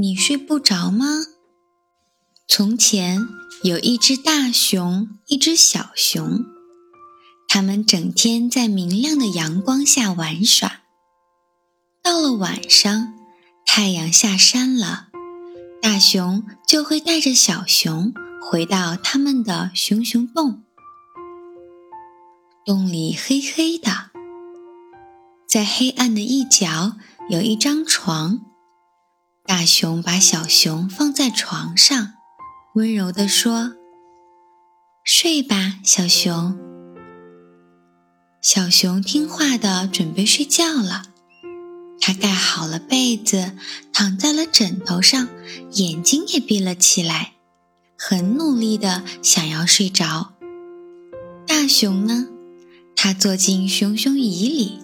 你睡不着吗？从前有一只大熊，一只小熊，它们整天在明亮的阳光下玩耍。到了晚上，太阳下山了，大熊就会带着小熊回到他们的熊熊洞。洞里黑黑的，在黑暗的一角有一张床。大熊把小熊放在床上，温柔地说：“睡吧，小熊。”小熊听话的准备睡觉了。它盖好了被子，躺在了枕头上，眼睛也闭了起来，很努力的想要睡着。大熊呢？它坐进熊熊椅里，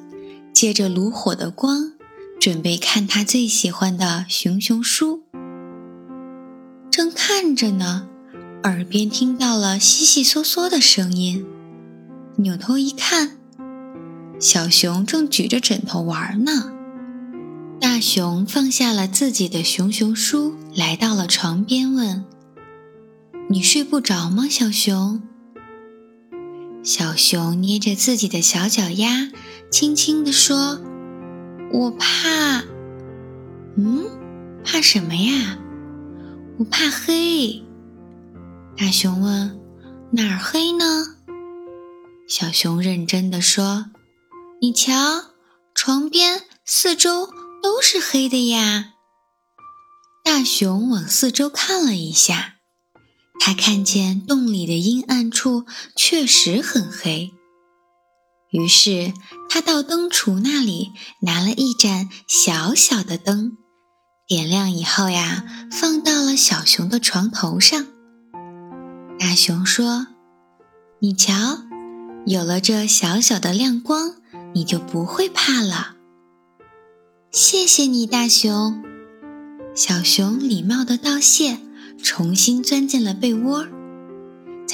借着炉火的光。准备看他最喜欢的熊熊书，正看着呢，耳边听到了悉悉嗦嗦的声音。扭头一看，小熊正举着枕头玩呢。大熊放下了自己的熊熊书，来到了床边，问：“你睡不着吗，小熊？”小熊捏着自己的小脚丫，轻轻地说。我怕，嗯，怕什么呀？我怕黑。大熊问：“哪儿黑呢？”小熊认真的说：“你瞧，床边四周都是黑的呀。”大熊往四周看了一下，他看见洞里的阴暗处确实很黑。于是，他到灯橱那里拿了一盏小小的灯，点亮以后呀，放到了小熊的床头上。大熊说：“你瞧，有了这小小的亮光，你就不会怕了。”谢谢你，大熊。小熊礼貌地道谢，重新钻进了被窝。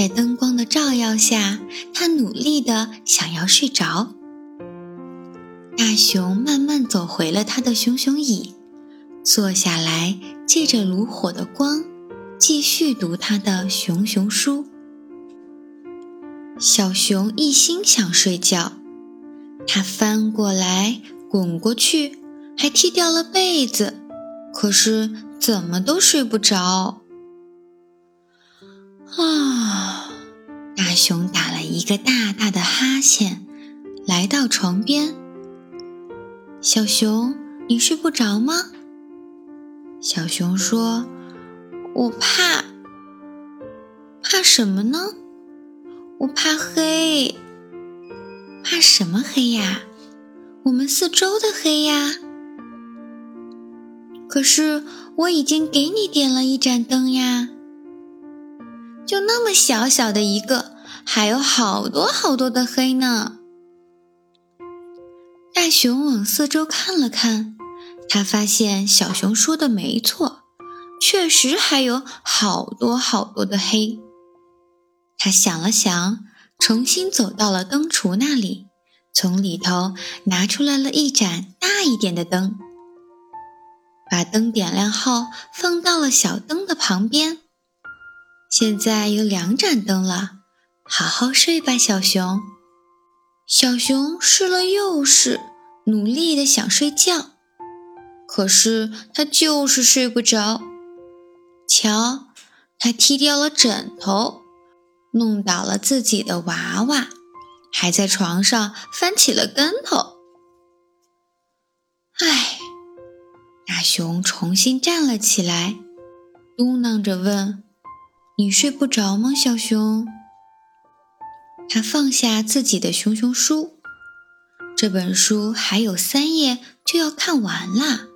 在灯光的照耀下，他努力的想要睡着。大熊慢慢走回了他的熊熊椅，坐下来，借着炉火的光，继续读他的熊熊书。小熊一心想睡觉，他翻过来，滚过去，还踢掉了被子，可是怎么都睡不着。啊！大熊打了一个大大的哈欠，来到床边。小熊，你睡不着吗？小熊说：“我怕，怕什么呢？我怕黑。怕什么黑呀？我们四周的黑呀。可是我已经给你点了一盏灯呀。”就那么小小的一个，还有好多好多的黑呢。大熊往四周看了看，他发现小熊说的没错，确实还有好多好多的黑。他想了想，重新走到了灯橱那里，从里头拿出来了一盏大一点的灯，把灯点亮后放到了小灯的旁边。现在有两盏灯了，好好睡吧，小熊。小熊试了又试，努力的想睡觉，可是它就是睡不着。瞧，它踢掉了枕头，弄倒了自己的娃娃，还在床上翻起了跟头。唉，大熊重新站了起来，嘟囔着问。你睡不着吗，小熊？他放下自己的熊熊书，这本书还有三页就要看完了。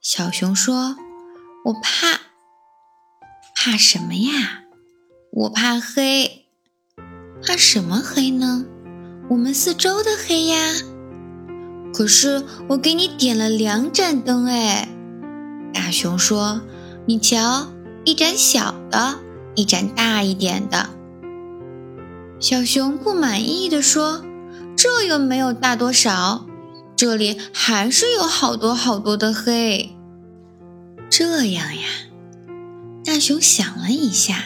小熊说：“我怕，怕什么呀？我怕黑，怕什么黑呢？我们四周的黑呀。可是我给你点了两盏灯，哎。”大熊说：“你瞧。”一盏小的，一盏大一点的。小熊不满意的说：“这又没有大多少，这里还是有好多好多的黑。”这样呀，大熊想了一下，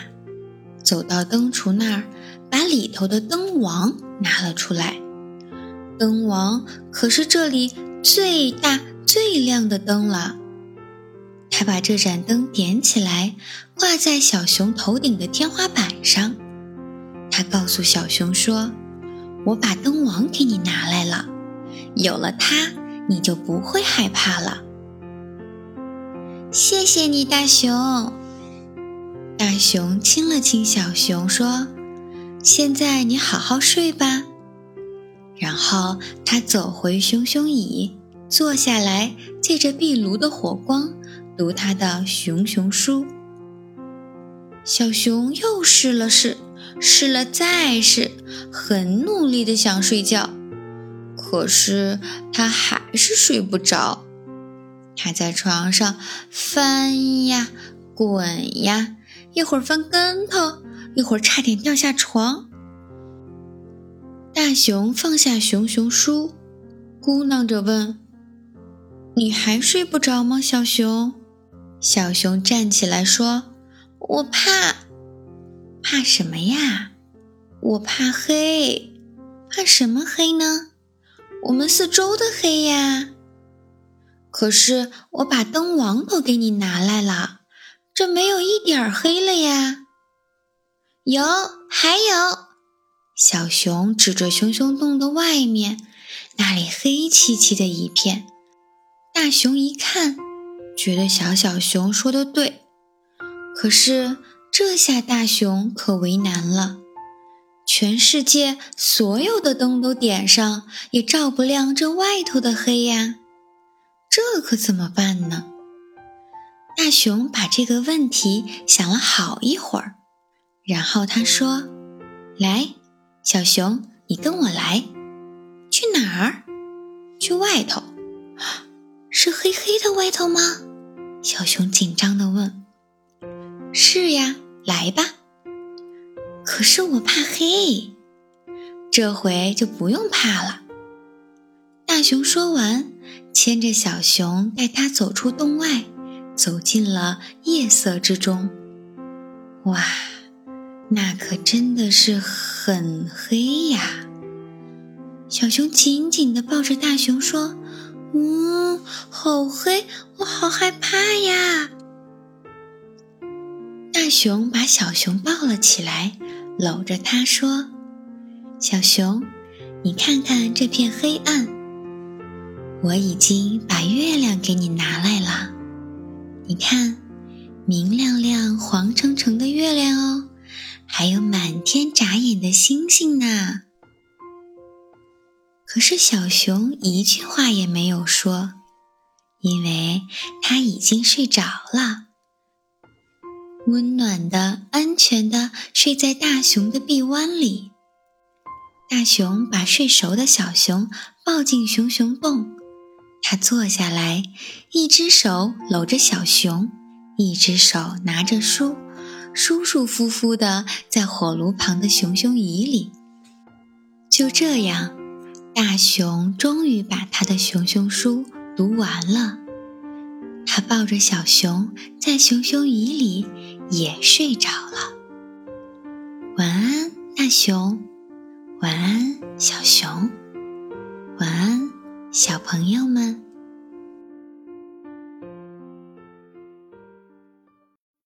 走到灯橱那儿，把里头的灯王拿了出来。灯王可是这里最大最亮的灯了。他把这盏灯点起来，挂在小熊头顶的天花板上。他告诉小熊说：“我把灯王给你拿来了，有了它，你就不会害怕了。”谢谢你，大熊。大熊亲了亲小熊，说：“现在你好好睡吧。”然后他走回熊熊椅，坐下来，借着壁炉的火光。读他的熊熊书，小熊又试了试，试了再试，很努力的想睡觉，可是他还是睡不着。他在床上翻呀滚呀，一会儿翻跟头，一会儿差点掉下床。大熊放下熊熊书，咕囔着问：“你还睡不着吗，小熊？”小熊站起来说：“我怕，怕什么呀？我怕黑，怕什么黑呢？我们四周的黑呀。可是我把灯王都给你拿来了，这没有一点黑了呀。有，还有。”小熊指着熊熊洞的外面，那里黑漆漆的一片。大熊一看。觉得小小熊说的对，可是这下大熊可为难了。全世界所有的灯都点上，也照不亮这外头的黑呀，这可怎么办呢？大熊把这个问题想了好一会儿，然后他说：“来，小熊，你跟我来，去哪儿？去外头。”是黑黑的外头吗？小熊紧张地问。“是呀，来吧。”可是我怕黑，这回就不用怕了。大熊说完，牵着小熊带它走出洞外，走进了夜色之中。哇，那可真的是很黑呀！小熊紧紧地抱着大熊说。嗯，好黑，我好害怕呀！熊把小熊抱了起来，搂着它说：“小熊，你看看这片黑暗，我已经把月亮给你拿来了。你看，明亮亮、黄澄澄的月亮哦，还有满天眨眼的星星呢。”可是小熊一句话也没有说，因为它已经睡着了，温暖的、安全的睡在大熊的臂弯里。大熊把睡熟的小熊抱进熊熊洞，他坐下来，一只手搂着小熊，一只手拿着书，舒舒服服的在火炉旁的熊熊椅里。就这样。大熊终于把他的熊熊书读完了，他抱着小熊在熊熊椅里也睡着了。晚安，大熊；晚安，小熊；晚安，小朋友们。